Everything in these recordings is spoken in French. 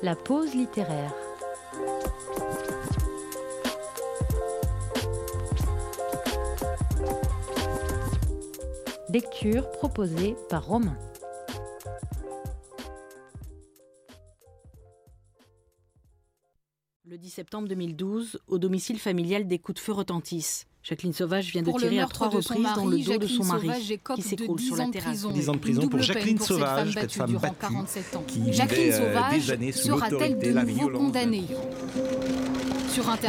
La pause littéraire. Lecture proposée par Romain. Le 10 septembre 2012, au domicile familial, des coups de feu retentissent. Jacqueline Sauvage vient de tirer à trois reprises dans le dos de son mari, qui s'écroule sur la terrasse. 10 ans de prison pour Jacqueline Sauvage, cette femme battue, qui vivait euh, des années sous l'autorité, la violence. condamnée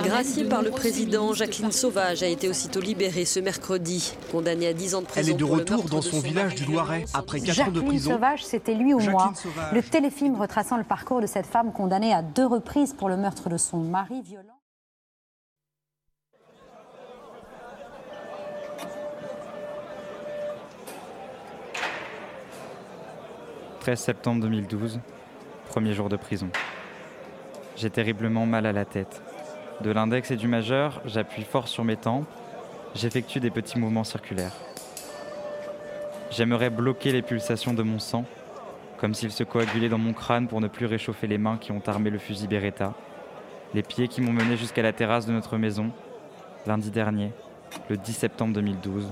Graciée par le président, Jacqueline Sauvage a été aussitôt libérée ce mercredi, condamnée à 10 ans de prison. Elle est de pour retour dans de son village du Loiret après 4 ans de Jacqueline prison. Sauvage, c'était lui ou Jacqueline moi. Sauvage. Le téléfilm retraçant le parcours de cette femme condamnée à deux reprises pour le meurtre de son mari violent. 13 septembre 2012, premier jour de prison. J'ai terriblement mal à la tête. De l'index et du majeur, j'appuie fort sur mes tempes, j'effectue des petits mouvements circulaires. J'aimerais bloquer les pulsations de mon sang, comme s'il se coagulait dans mon crâne pour ne plus réchauffer les mains qui ont armé le fusil Beretta, les pieds qui m'ont mené jusqu'à la terrasse de notre maison, lundi dernier, le 10 septembre 2012,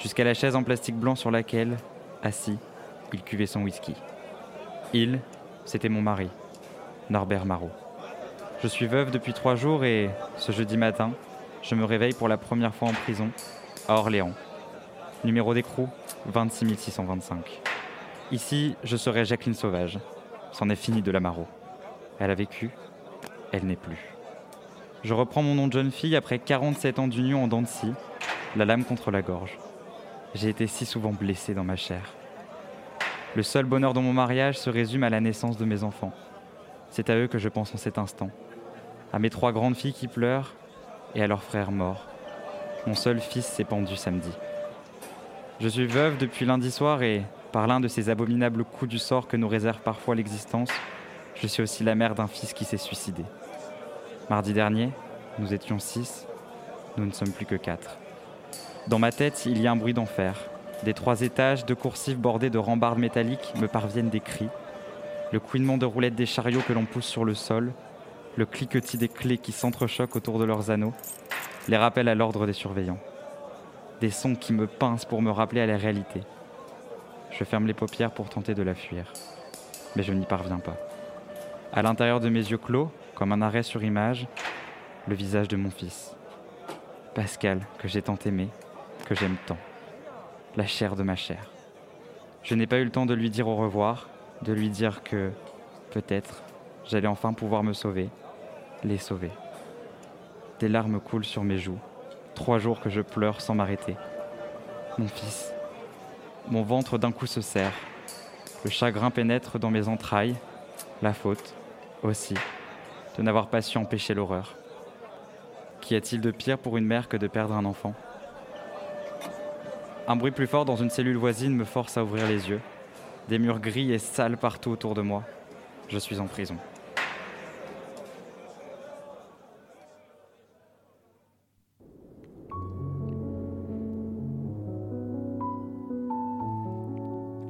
jusqu'à la chaise en plastique blanc sur laquelle, assis, il cuvait son whisky. Il, c'était mon mari, Norbert Marot. Je suis veuve depuis trois jours et, ce jeudi matin, je me réveille pour la première fois en prison, à Orléans. Numéro d'écrou 26 625. Ici, je serai Jacqueline Sauvage. C'en est fini de la Marot. Elle a vécu, elle n'est plus. Je reprends mon nom de jeune fille après 47 ans d'union en dents la lame contre la gorge. J'ai été si souvent blessée dans ma chair. Le seul bonheur de mon mariage se résume à la naissance de mes enfants. C'est à eux que je pense en cet instant. À mes trois grandes filles qui pleurent et à leurs frères morts. Mon seul fils s'est pendu samedi. Je suis veuve depuis lundi soir et, par l'un de ces abominables coups du sort que nous réserve parfois l'existence, je suis aussi la mère d'un fils qui s'est suicidé. Mardi dernier, nous étions six, nous ne sommes plus que quatre. Dans ma tête, il y a un bruit d'enfer. Des trois étages, de coursives bordées de rambardes métalliques me parviennent des cris. Le couinement de roulettes des chariots que l'on pousse sur le sol, le cliquetis des clés qui s'entrechoquent autour de leurs anneaux, les rappels à l'ordre des surveillants. Des sons qui me pincent pour me rappeler à la réalité. Je ferme les paupières pour tenter de la fuir, mais je n'y parviens pas. À l'intérieur de mes yeux clos, comme un arrêt sur image, le visage de mon fils. Pascal, que j'ai tant aimé, que j'aime tant. La chair de ma chair. Je n'ai pas eu le temps de lui dire au revoir, de lui dire que, peut-être, j'allais enfin pouvoir me sauver, les sauver. Des larmes coulent sur mes joues, trois jours que je pleure sans m'arrêter. Mon fils. Mon ventre d'un coup se serre. Le chagrin pénètre dans mes entrailles, la faute, aussi, de n'avoir pas su empêcher l'horreur. Qu'y a-t-il de pire pour une mère que de perdre un enfant? Un bruit plus fort dans une cellule voisine me force à ouvrir les yeux. Des murs gris et sales partout autour de moi. Je suis en prison.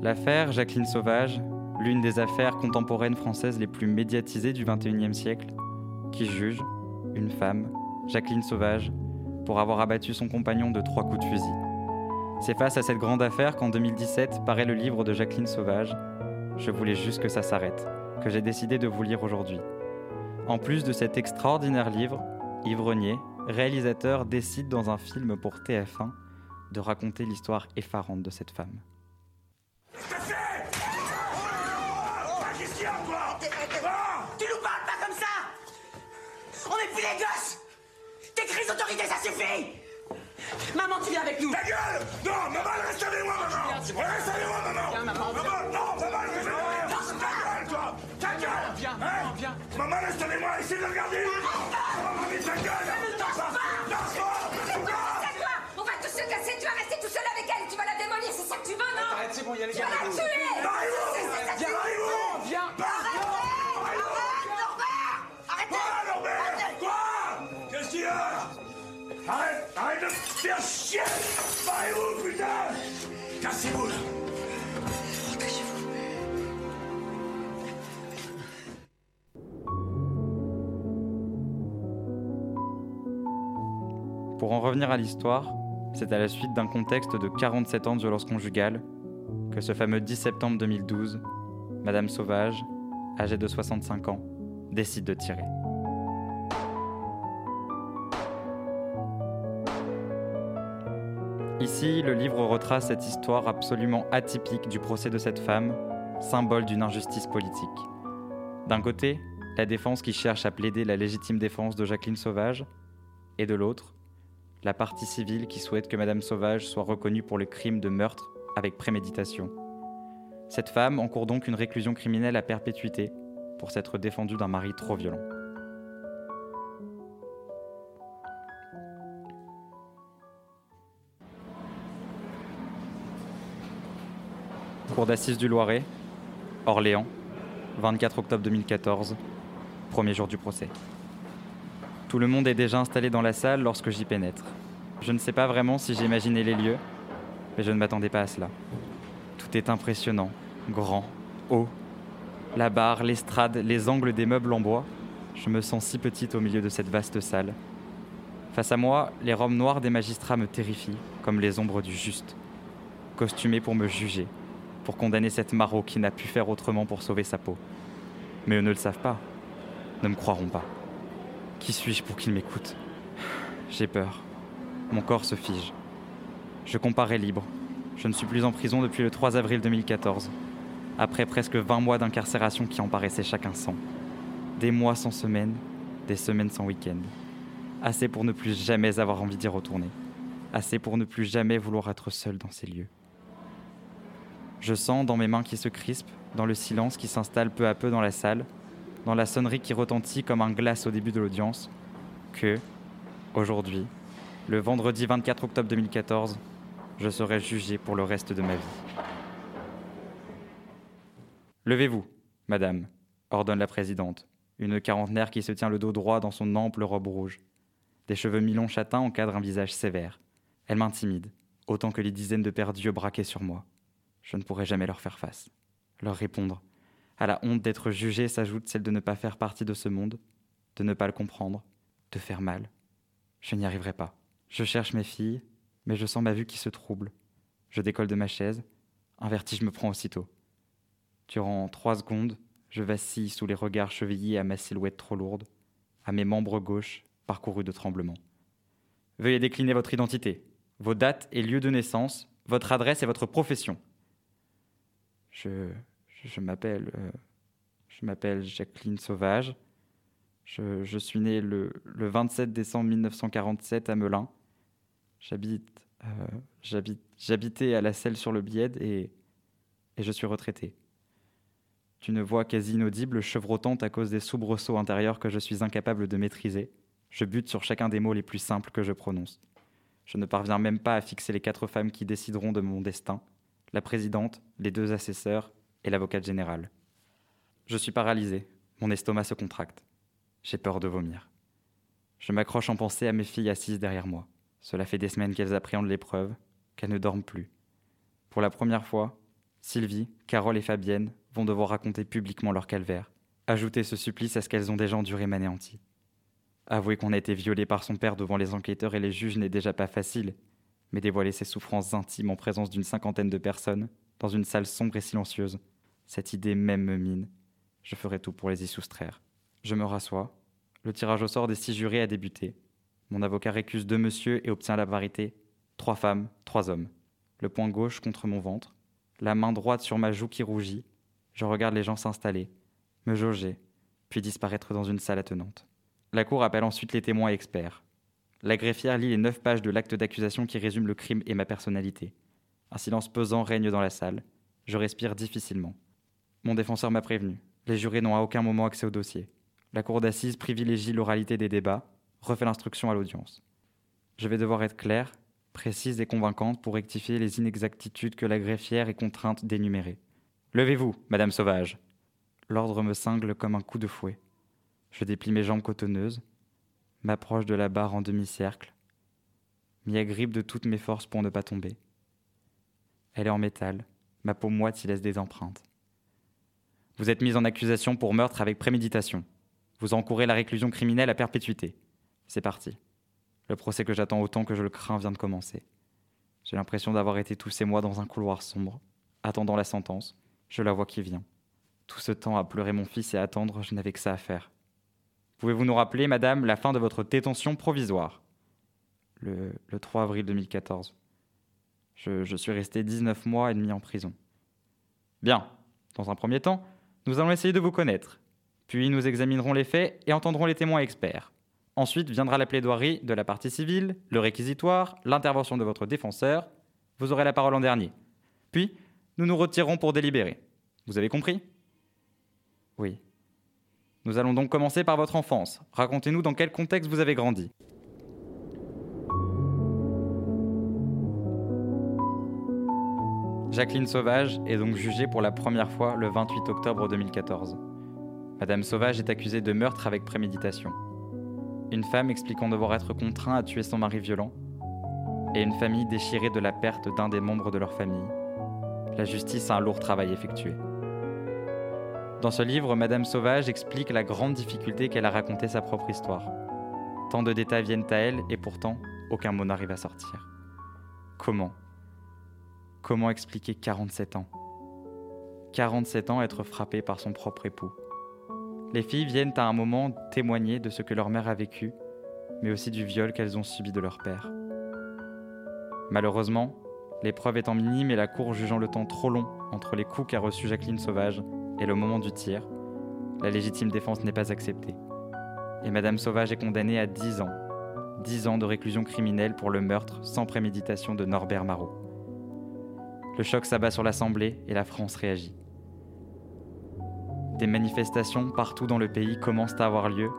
L'affaire Jacqueline Sauvage, l'une des affaires contemporaines françaises les plus médiatisées du XXIe siècle, qui juge une femme, Jacqueline Sauvage, pour avoir abattu son compagnon de trois coups de fusil. C'est face à cette grande affaire qu'en 2017 paraît le livre de Jacqueline Sauvage, Je voulais juste que ça s'arrête, que j'ai décidé de vous lire aujourd'hui. En plus de cet extraordinaire livre, Yves réalisateur, décide dans un film pour TF1 de raconter l'histoire effarante de cette femme. Tes crises d'autorité, ça suffit Maman, tu viens avec nous. Ta gueule! Non, maman, reste avec moi, maman! Reste avec moi, maman! Viens, maman. Maman, non, maman, reste avec moi Ta gueule, toi! Ta gueule! Viens, Hein maman, viens. Maman, reste avec moi, essaie de regarder! Maman, mais ta gueule! Pas. Lâche pas! C'est toi On va tous se casser, tu vas rester tout seul avec elle, tu vas la démolir, c'est ça que tu veux, non? Arrête, c'est bon, il y a les Tu vas la tuer Arrête Arrête de faire oh, Cassez-vous, Pour en revenir à l'histoire, c'est à la suite d'un contexte de 47 ans de violence conjugale que ce fameux 10 septembre 2012, Madame Sauvage, âgée de 65 ans, décide de tirer. Ici, le livre retrace cette histoire absolument atypique du procès de cette femme, symbole d'une injustice politique. D'un côté, la défense qui cherche à plaider la légitime défense de Jacqueline Sauvage, et de l'autre, la partie civile qui souhaite que Madame Sauvage soit reconnue pour le crime de meurtre avec préméditation. Cette femme encourt donc une réclusion criminelle à perpétuité pour s'être défendue d'un mari trop violent. Cour d'assises du Loiret, Orléans, 24 octobre 2014, premier jour du procès. Tout le monde est déjà installé dans la salle lorsque j'y pénètre. Je ne sais pas vraiment si j'imaginais les lieux, mais je ne m'attendais pas à cela. Tout est impressionnant, grand, haut. La barre, l'estrade, les angles des meubles en bois. Je me sens si petite au milieu de cette vaste salle. Face à moi, les robes noires des magistrats me terrifient, comme les ombres du juste. Costumés pour me juger, pour condamner cette maraud qui n'a pu faire autrement pour sauver sa peau. Mais eux ne le savent pas, ne me croiront pas. Qui suis-je pour qu'ils m'écoutent? J'ai peur. Mon corps se fige. Je comparais libre. Je ne suis plus en prison depuis le 3 avril 2014, après presque 20 mois d'incarcération qui en paraissaient chacun sans. Des mois sans semaine, des semaines sans week-end. Assez pour ne plus jamais avoir envie d'y retourner. Assez pour ne plus jamais vouloir être seul dans ces lieux. Je sens dans mes mains qui se crispent, dans le silence qui s'installe peu à peu dans la salle, dans la sonnerie qui retentit comme un glace au début de l'audience, que, aujourd'hui, le vendredi 24 octobre 2014, je serai jugé pour le reste de ma vie. Levez-vous, madame, ordonne la présidente, une quarantenaire qui se tient le dos droit dans son ample robe rouge. Des cheveux mi-longs châtains encadrent un visage sévère. Elle m'intimide, autant que les dizaines de perdus braqués sur moi je ne pourrai jamais leur faire face, leur répondre. À la honte d'être jugé s'ajoute celle de ne pas faire partie de ce monde, de ne pas le comprendre, de faire mal. Je n'y arriverai pas. Je cherche mes filles, mais je sens ma vue qui se trouble. Je décolle de ma chaise, un vertige me prend aussitôt. Durant trois secondes, je vacille sous les regards chevillés à ma silhouette trop lourde, à mes membres gauches parcourus de tremblements. Veuillez décliner votre identité, vos dates et lieux de naissance, votre adresse et votre profession. Je, je m'appelle euh, je m'appelle Jacqueline Sauvage. Je, suis née le, le, 27 décembre 1947 à Melun. J'habite, euh, j'habitais à la selle sur le Biède et, et je suis retraité. D'une voix quasi inaudible, chevrotante à cause des soubresauts intérieurs que je suis incapable de maîtriser, je bute sur chacun des mots les plus simples que je prononce. Je ne parviens même pas à fixer les quatre femmes qui décideront de mon destin, la présidente, les deux assesseurs et l'avocate générale. Je suis paralysé, mon estomac se contracte. J'ai peur de vomir. Je m'accroche en pensée à mes filles assises derrière moi. Cela fait des semaines qu'elles appréhendent l'épreuve, qu'elles ne dorment plus. Pour la première fois, Sylvie, Carole et Fabienne vont devoir raconter publiquement leur calvaire, ajouter ce supplice à ce qu'elles ont déjà enduré m'anéantit. Avouer qu'on a été violé par son père devant les enquêteurs et les juges n'est déjà pas facile, mais dévoiler ses souffrances intimes en présence d'une cinquantaine de personnes, dans une salle sombre et silencieuse, cette idée même me mine. Je ferai tout pour les y soustraire. Je me rassois. Le tirage au sort des six jurés a débuté. Mon avocat récuse deux messieurs et obtient la vérité. Trois femmes, trois hommes. Le poing gauche contre mon ventre. La main droite sur ma joue qui rougit. Je regarde les gens s'installer, me jauger, puis disparaître dans une salle attenante. La cour appelle ensuite les témoins experts. La greffière lit les neuf pages de l'acte d'accusation qui résume le crime et ma personnalité. Un silence pesant règne dans la salle. Je respire difficilement. Mon défenseur m'a prévenu. Les jurés n'ont à aucun moment accès au dossier. La cour d'assises privilégie l'oralité des débats, refait l'instruction à l'audience. Je vais devoir être claire, précise et convaincante pour rectifier les inexactitudes que la greffière est contrainte d'énumérer. Levez-vous, Madame Sauvage. L'ordre me cingle comme un coup de fouet. Je déplie mes jambes cotonneuses, m'approche de la barre en demi-cercle, m'y agrippe de toutes mes forces pour ne pas tomber. Elle est en métal, ma peau moite y laisse des empreintes. Vous êtes mise en accusation pour meurtre avec préméditation. Vous encourez la réclusion criminelle à perpétuité. C'est parti. Le procès que j'attends autant que je le crains vient de commencer. J'ai l'impression d'avoir été tous ces mois dans un couloir sombre, attendant la sentence. Je la vois qui vient. Tout ce temps à pleurer mon fils et attendre, je n'avais que ça à faire. Pouvez-vous nous rappeler, madame, la fin de votre détention provisoire? Le, 3 avril 2014. Je, je suis resté 19 mois et demi en prison. Bien, dans un premier temps, nous allons essayer de vous connaître. Puis nous examinerons les faits et entendrons les témoins experts. Ensuite viendra la plaidoirie de la partie civile, le réquisitoire, l'intervention de votre défenseur. Vous aurez la parole en dernier. Puis, nous nous retirerons pour délibérer. Vous avez compris? Oui. Nous allons donc commencer par votre enfance. Racontez-nous dans quel contexte vous avez grandi. Jacqueline Sauvage est donc jugée pour la première fois le 28 octobre 2014. Madame Sauvage est accusée de meurtre avec préméditation. Une femme expliquant devoir être contraint à tuer son mari violent. Et une famille déchirée de la perte d'un des membres de leur famille. La justice a un lourd travail effectué. Dans ce livre, Madame Sauvage explique la grande difficulté qu'elle a raconté sa propre histoire. Tant de détails viennent à elle et pourtant, aucun mot n'arrive à sortir. Comment? Comment expliquer 47 ans? 47 ans être frappé par son propre époux. Les filles viennent à un moment témoigner de ce que leur mère a vécu, mais aussi du viol qu'elles ont subi de leur père. Malheureusement, l'épreuve étant minime et la cour jugeant le temps trop long entre les coups qu'a reçu Jacqueline Sauvage et le moment du tir, la légitime défense n'est pas acceptée. Et Madame Sauvage est condamnée à 10 ans. 10 ans de réclusion criminelle pour le meurtre sans préméditation de Norbert Marot. Le choc s'abat sur l'Assemblée et la France réagit. Des manifestations partout dans le pays commencent à avoir lieu,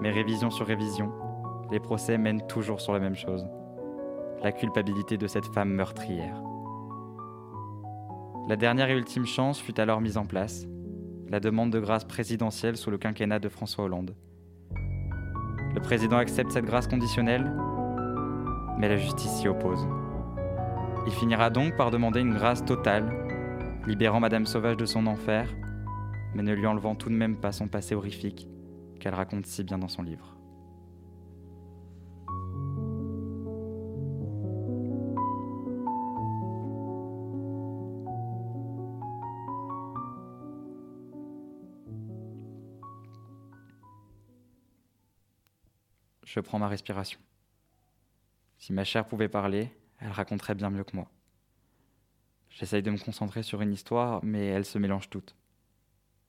mais révision sur révision, les procès mènent toujours sur la même chose. La culpabilité de cette femme meurtrière. La dernière et ultime chance fut alors mise en place, la demande de grâce présidentielle sous le quinquennat de François Hollande. Le président accepte cette grâce conditionnelle, mais la justice s'y oppose. Il finira donc par demander une grâce totale, libérant Madame Sauvage de son enfer, mais ne lui enlevant tout de même pas son passé horrifique qu'elle raconte si bien dans son livre. Je prends ma respiration. Si ma chair pouvait parler, elle raconterait bien mieux que moi. J'essaye de me concentrer sur une histoire, mais elle se mélange toute.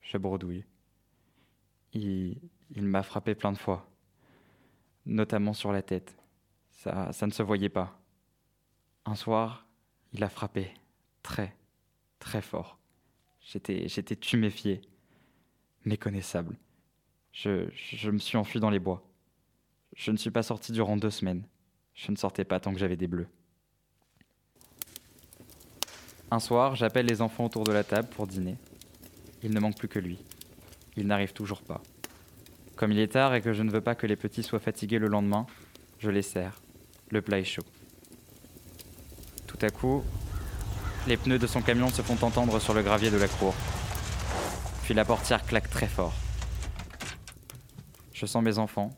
Je bredouille. Il, m'a frappé plein de fois, notamment sur la tête. Ça, ça ne se voyait pas. Un soir, il a frappé, très, très fort. J'étais, j'étais tuméfié, méconnaissable. Je, je me suis enfui dans les bois. Je ne suis pas sorti durant deux semaines. Je ne sortais pas tant que j'avais des bleus. Un soir, j'appelle les enfants autour de la table pour dîner. Il ne manque plus que lui. Il n'arrive toujours pas. Comme il est tard et que je ne veux pas que les petits soient fatigués le lendemain, je les sers. Le plat est chaud. Tout à coup, les pneus de son camion se font entendre sur le gravier de la cour. Puis la portière claque très fort. Je sens mes enfants,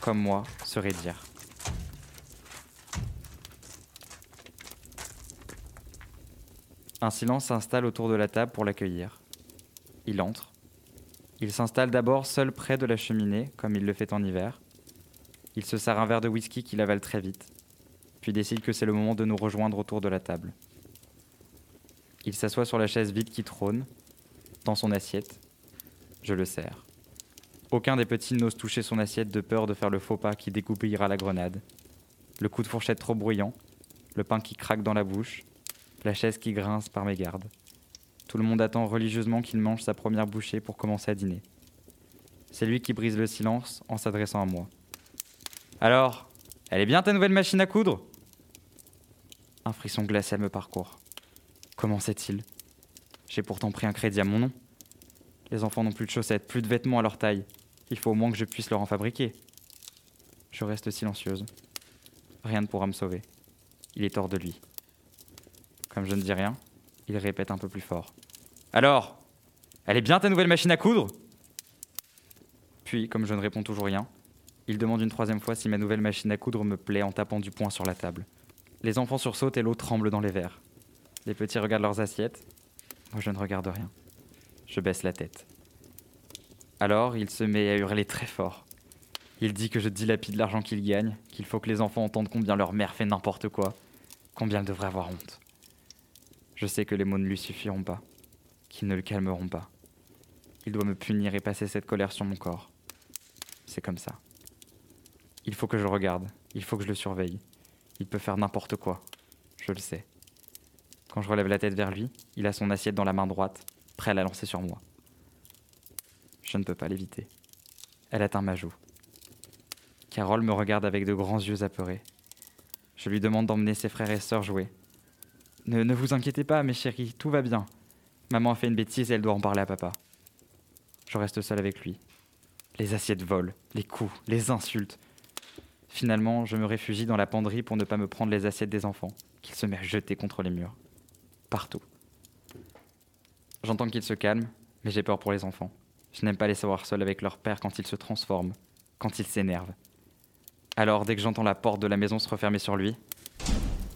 comme moi, se raidir. Un silence s'installe autour de la table pour l'accueillir. Il entre. Il s'installe d'abord seul près de la cheminée, comme il le fait en hiver. Il se sert un verre de whisky qu'il avale très vite, puis décide que c'est le moment de nous rejoindre autour de la table. Il s'assoit sur la chaise vide qui trône, dans son assiette. Je le sers. Aucun des petits n'ose toucher son assiette de peur de faire le faux pas qui dégoupillera la grenade. Le coup de fourchette trop bruyant, le pain qui craque dans la bouche, la chaise qui grince par mes gardes. Tout le monde attend religieusement qu'il mange sa première bouchée pour commencer à dîner. C'est lui qui brise le silence en s'adressant à moi. Alors, elle est bien ta nouvelle machine à coudre? Un frisson glacial me parcourt. Comment sait-il? J'ai pourtant pris un crédit à mon nom. Les enfants n'ont plus de chaussettes, plus de vêtements à leur taille. Il faut au moins que je puisse leur en fabriquer. Je reste silencieuse. Rien ne pourra me sauver. Il est hors de lui. Comme je ne dis rien, il répète un peu plus fort. Alors Elle est bien ta nouvelle machine à coudre? Puis, comme je ne réponds toujours rien, Il demande une troisième fois si ma nouvelle machine à coudre me plaît en tapant du poing sur la table. Les enfants sursautent et l'eau tremble dans les verres. Les petits regardent leurs assiettes. Moi, je ne regarde rien. Je baisse la tête. Alors, il se met à hurler très fort. Il dit que je dilapide l'argent qu'il gagne, qu'il faut que les enfants entendent combien leur mère fait n'importe quoi, combien elle devrait avoir honte. Je sais que les mots ne lui suffiront pas, qu'ils ne le calmeront pas. Il doit me punir et passer cette colère sur mon corps. C'est comme ça. Il faut que je regarde, il faut que je le surveille. Il peut faire n'importe quoi, je le sais. Quand je relève la tête vers lui, il a son assiette dans la main droite, prêt à la lancer sur moi. Je ne peux pas l'éviter. Elle atteint ma joue. Carole me regarde avec de grands yeux apeurés. Je lui demande d'emmener ses frères et sœurs jouer. Ne, ne vous inquiétez pas, mes chéris, tout va bien. Maman a fait une bêtise et elle doit en parler à papa. Je reste seul avec lui. Les assiettes volent, les coups, les insultes. Finalement, je me réfugie dans la penderie pour ne pas me prendre les assiettes des enfants, qu'il se met à jeter contre les murs. Partout. J'entends qu'il se calme, mais j'ai peur pour les enfants. Je n'aime pas les savoir seuls avec leur père quand ils se transforment, quand ils s'énervent. Alors, dès que j'entends la porte de la maison se refermer sur lui,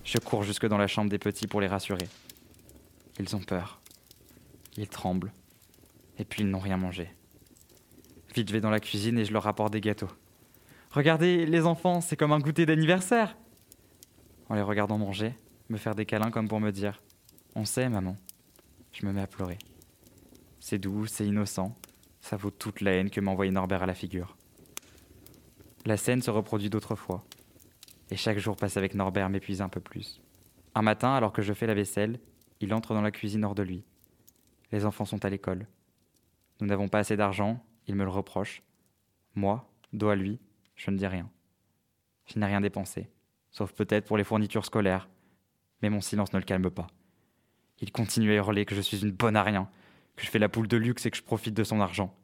je cours jusque dans la chambre des petits pour les rassurer. Ils ont peur. Ils tremblent. Et puis ils n'ont rien mangé. Vite, je vais dans la cuisine et je leur rapporte des gâteaux. Regardez, les enfants, c'est comme un goûter d'anniversaire. En les regardant manger, me faire des câlins comme pour me dire On sait, maman. Je me mets à pleurer. C'est doux, c'est innocent. Ça vaut toute la haine que m'a envoyé Norbert à la figure. La scène se reproduit d'autres fois. Et chaque jour passé avec Norbert m'épuise un peu plus. Un matin, alors que je fais la vaisselle, il entre dans la cuisine hors de lui. Les enfants sont à l'école. Nous n'avons pas assez d'argent, il me le reproche. Moi, dos à lui, je ne dis rien. Je n'ai rien dépensé, sauf peut-être pour les fournitures scolaires. Mais mon silence ne le calme pas. Il continue à hurler que je suis une bonne à rien, que je fais la poule de luxe et que je profite de son argent.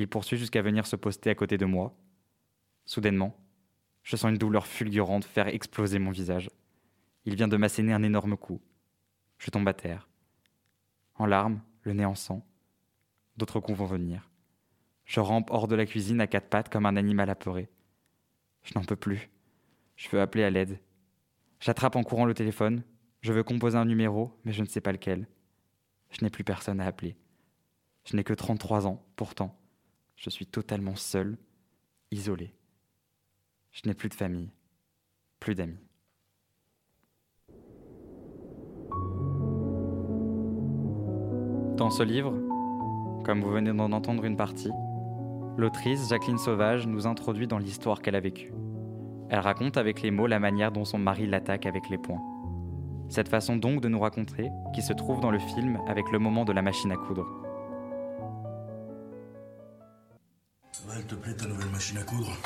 Il poursuit jusqu'à venir se poster à côté de moi. Soudainement, je sens une douleur fulgurante faire exploser mon visage. Il vient de m'asséner un énorme coup. Je tombe à terre. En larmes, le nez en sang. D'autres coups vont venir. Je rampe hors de la cuisine à quatre pattes comme un animal apeuré. Je n'en peux plus. Je veux appeler à l'aide. J'attrape en courant le téléphone. Je veux composer un numéro, mais je ne sais pas lequel. Je n'ai plus personne à appeler. Je n'ai que 33 ans, pourtant. Je suis totalement seul, isolé. Je n'ai plus de famille, plus d'amis. Dans ce livre, comme vous venez d'en entendre une partie, l'autrice Jacqueline Sauvage nous introduit dans l'histoire qu'elle a vécue. Elle raconte avec les mots la manière dont son mari l'attaque avec les poings. Cette façon donc de nous raconter qui se trouve dans le film avec le moment de la machine à coudre. Elle te plaît ta nouvelle machine à coudre.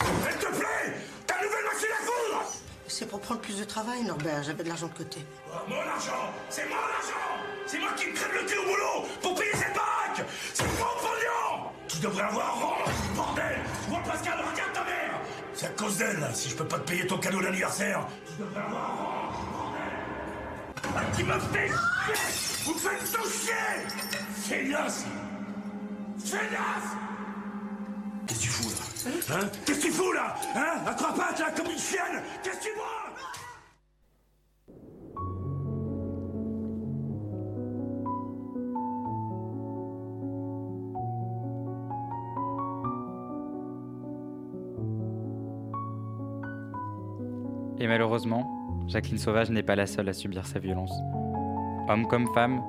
Elle te plaît Ta nouvelle machine à coudre! C'est pour prendre plus de travail, Norbert. J'avais de l'argent de côté. Oh, mon argent! C'est mon argent! C'est moi qui me crève le cul au boulot pour payer cette baraque C'est mon pognon! Tu devrais avoir honte, bordel! Moi, Pascal, regarde ta mère! C'est à cause d'elle, si je peux pas te payer ton cadeau d'anniversaire. Tu devrais avoir honte, bordel! Ah, Qui me fait chier! Vous me faites tout chier! Feignasse Feignasse Qu'est-ce que tu fous là? Hein? Qu'est-ce que tu fous là? Hein? À trois pattes là, comme une chienne! Qu'est-ce que tu vois Et malheureusement, Jacqueline Sauvage n'est pas la seule à subir sa violence. Hommes comme femmes,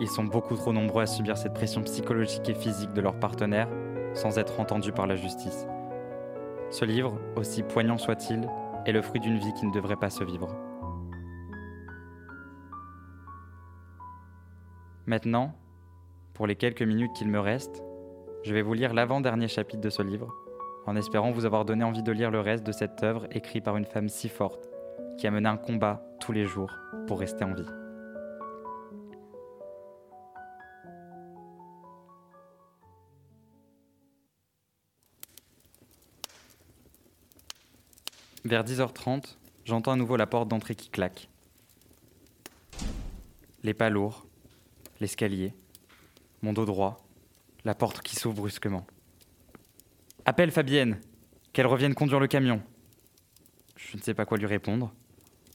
ils sont beaucoup trop nombreux à subir cette pression psychologique et physique de leurs partenaires sans être entendus par la justice. Ce livre, aussi poignant soit-il, est le fruit d'une vie qui ne devrait pas se vivre. Maintenant, pour les quelques minutes qu'il me reste, je vais vous lire l'avant-dernier chapitre de ce livre, en espérant vous avoir donné envie de lire le reste de cette œuvre écrite par une femme si forte, qui a mené un combat tous les jours pour rester en vie. Vers 10h30, j'entends à nouveau la porte d'entrée qui claque. Les pas lourds, l'escalier, mon dos droit, la porte qui s'ouvre brusquement. Appelle Fabienne, qu'elle revienne conduire le camion. Je ne sais pas quoi lui répondre.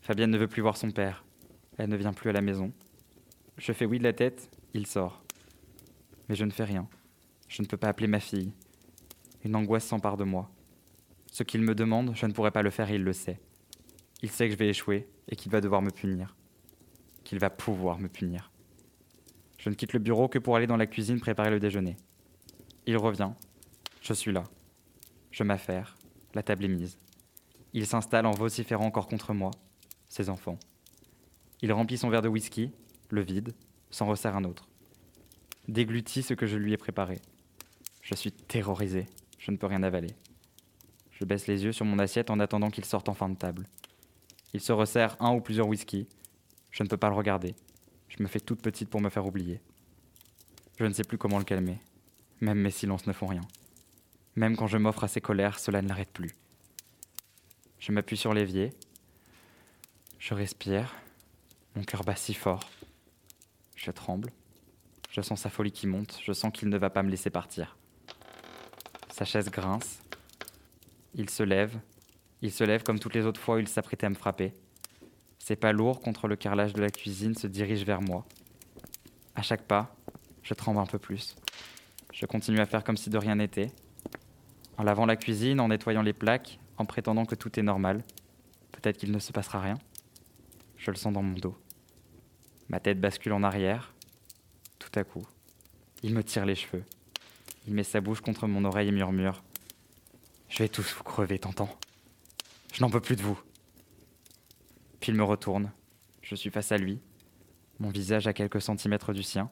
Fabienne ne veut plus voir son père. Elle ne vient plus à la maison. Je fais oui de la tête, il sort. Mais je ne fais rien. Je ne peux pas appeler ma fille. Une angoisse s'empare de moi. Ce qu'il me demande, je ne pourrai pas le faire et il le sait. Il sait que je vais échouer et qu'il va devoir me punir. Qu'il va pouvoir me punir. Je ne quitte le bureau que pour aller dans la cuisine préparer le déjeuner. Il revient. Je suis là. Je m'affaire. La table est mise. Il s'installe en vociférant encore contre moi, ses enfants. Il remplit son verre de whisky, le vide, s'en resserre un autre. Déglutit ce que je lui ai préparé. Je suis terrorisé. Je ne peux rien avaler. Je baisse les yeux sur mon assiette en attendant qu'il sorte en fin de table. Il se resserre un ou plusieurs whisky. Je ne peux pas le regarder. Je me fais toute petite pour me faire oublier. Je ne sais plus comment le calmer. Même mes silences ne font rien. Même quand je m'offre à ses colères, cela ne l'arrête plus. Je m'appuie sur l'évier. Je respire. Mon cœur bat si fort. Je tremble. Je sens sa folie qui monte. Je sens qu'il ne va pas me laisser partir. Sa chaise grince. Il se lève. Il se lève comme toutes les autres fois où il s'apprêtait à me frapper. Ses pas lourds contre le carrelage de la cuisine se dirigent vers moi. À chaque pas, je tremble un peu plus. Je continue à faire comme si de rien n'était. En lavant la cuisine, en nettoyant les plaques, en prétendant que tout est normal. Peut-être qu'il ne se passera rien. Je le sens dans mon dos. Ma tête bascule en arrière. Tout à coup, il me tire les cheveux. Il met sa bouche contre mon oreille et murmure Je vais tous vous crever, t'entends? Je n'en peux plus de vous. Puis il me retourne. Je suis face à lui, mon visage à quelques centimètres du sien,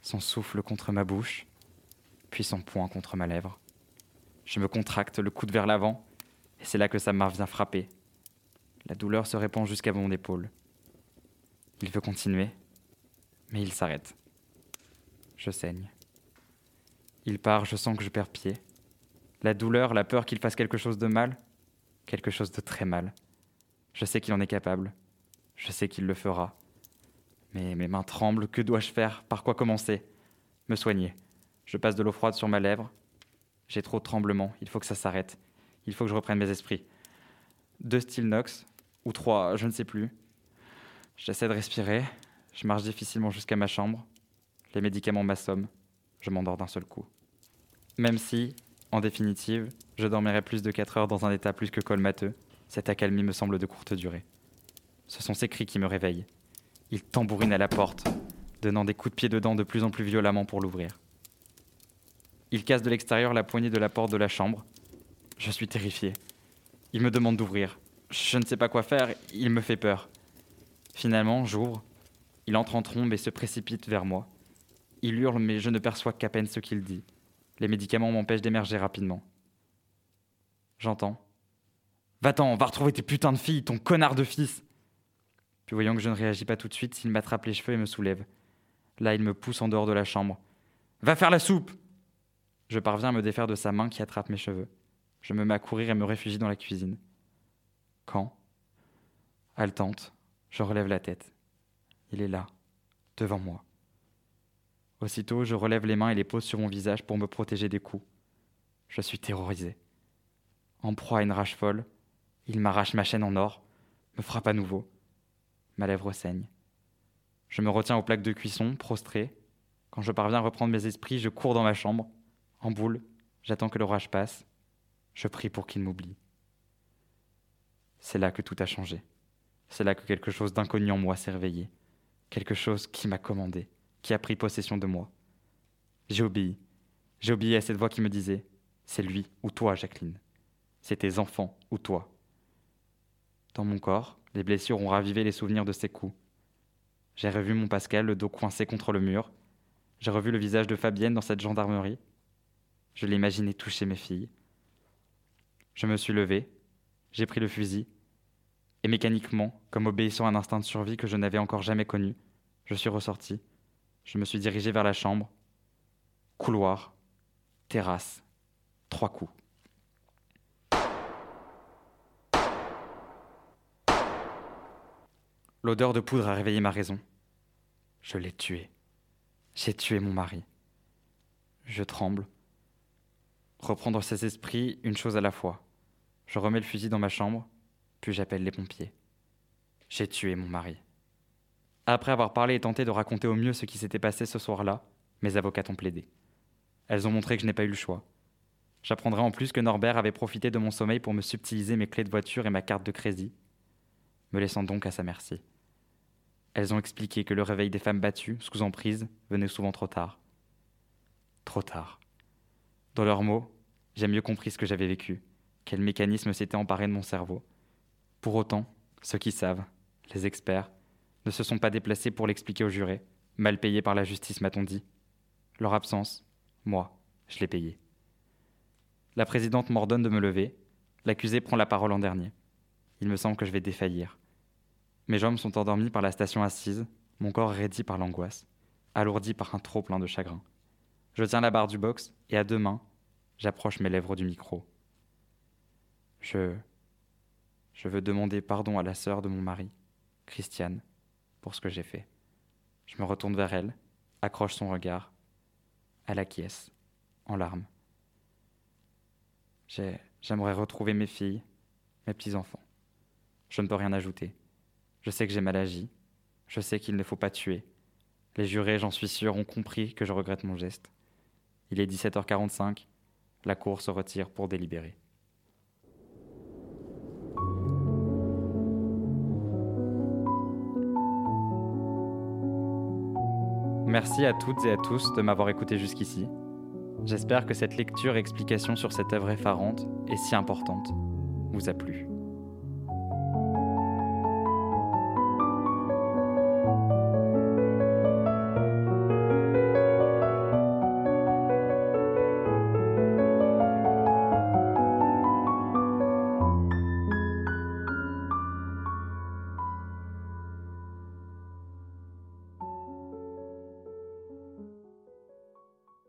son souffle contre ma bouche, puis son poing contre ma lèvre. Je me contracte, le coude vers l'avant, et c'est là que sa main vient frapper. La douleur se répand jusqu'à mon épaule. Il veut continuer, mais il s'arrête. Je saigne. Il part, je sens que je perds pied. La douleur, la peur qu'il fasse quelque chose de mal, quelque chose de très mal. Je sais qu'il en est capable. Je sais qu'il le fera. Mais mes mains tremblent. Que dois-je faire? Par quoi commencer? Me soigner. Je passe de l'eau froide sur ma lèvre. J'ai trop de tremblements. Il faut que ça s'arrête. Il faut que je reprenne mes esprits. Deux styles Nox, ou trois, je ne sais plus. J'essaie de respirer. Je marche difficilement jusqu'à ma chambre. Les médicaments m'assomment. Je m'endors d'un seul coup. Même si, en définitive, je dormirai plus de 4 heures dans un état plus que colmateux, cette accalmie me semble de courte durée. Ce sont ces cris qui me réveillent. Il tambourine à la porte, donnant des coups de pied dedans de plus en plus violemment pour l'ouvrir. Il casse de l'extérieur la poignée de la porte de la chambre. Je suis terrifié. Il me demande d'ouvrir. Je ne sais pas quoi faire, il me fait peur. Finalement, j'ouvre. Il entre en trombe et se précipite vers moi. Il hurle, mais je ne perçois qu'à peine ce qu'il dit. Les médicaments m'empêchent d'émerger rapidement. J'entends. Va-t'en, va retrouver tes putains de filles, ton connard de fils. Puis voyant que je ne réagis pas tout de suite, il m'attrape les cheveux et me soulève. Là, il me pousse en dehors de la chambre. Va faire la soupe Je parviens à me défaire de sa main qui attrape mes cheveux. Je me mets à courir et me réfugie dans la cuisine. Quand Haletante, je relève la tête. Il est là, devant moi. Aussitôt, je relève les mains et les pose sur mon visage pour me protéger des coups. Je suis terrorisé. En proie à une rage folle, il m'arrache ma chaîne en or, me frappe à nouveau. Ma lèvre saigne. Je me retiens aux plaques de cuisson, prostré. Quand je parviens à reprendre mes esprits, je cours dans ma chambre. En boule, j'attends que l'orage passe. Je prie pour qu'il m'oublie. C'est là que tout a changé. C'est là que quelque chose d'inconnu en moi s'est réveillé. Quelque chose qui m'a commandé qui a pris possession de moi. J'ai obéi. J'ai obéi à cette voix qui me disait C'est lui ou toi, Jacqueline. C'est tes enfants ou toi. Dans mon corps, les blessures ont ravivé les souvenirs de ces coups. J'ai revu mon Pascal, le dos coincé contre le mur. J'ai revu le visage de Fabienne dans cette gendarmerie. Je l'imaginais toucher mes filles. Je me suis levé, j'ai pris le fusil, et mécaniquement, comme obéissant à un instinct de survie que je n'avais encore jamais connu, je suis ressorti. Je me suis dirigé vers la chambre. Couloir, terrasse, trois coups. L'odeur de poudre a réveillé ma raison. Je l'ai tué. J'ai tué mon mari. Je tremble. Reprendre ses esprits, une chose à la fois. Je remets le fusil dans ma chambre, puis j'appelle les pompiers. J'ai tué mon mari. Après avoir parlé et tenté de raconter au mieux ce qui s'était passé ce soir-là, mes avocates ont plaidé. Elles ont montré que je n'ai pas eu le choix. J'apprendrai en plus que Norbert avait profité de mon sommeil pour me subtiliser mes clés de voiture et ma carte de crédit, me laissant donc à sa merci. Elles ont expliqué que le réveil des femmes battues, sous emprise, venait souvent trop tard. Trop tard. Dans leurs mots, j'ai mieux compris ce que j'avais vécu, quel mécanisme s'était emparé de mon cerveau. Pour autant, ceux qui savent, les experts, ne se sont pas déplacés pour l'expliquer aux jurés, mal payés par la justice, m'a-t-on dit. Leur absence, moi, je l'ai payée. La présidente m'ordonne de me lever. L'accusé prend la parole en dernier. Il me semble que je vais défaillir. Mes jambes sont endormies par la station assise, mon corps raidi par l'angoisse, alourdi par un trop plein de chagrin. Je tiens la barre du box et à deux mains, j'approche mes lèvres du micro. Je. Je veux demander pardon à la sœur de mon mari, Christiane, pour ce que j'ai fait. Je me retourne vers elle, accroche son regard, elle acquiesce, en larmes. J'aimerais retrouver mes filles, mes petits-enfants. Je ne peux rien ajouter. Je sais que j'ai mal agi. Je sais qu'il ne faut pas tuer. Les jurés, j'en suis sûr, ont compris que je regrette mon geste. Il est 17h45. La cour se retire pour délibérer. Merci à toutes et à tous de m'avoir écouté jusqu'ici. J'espère que cette lecture et explication sur cette œuvre effarante et si importante vous a plu.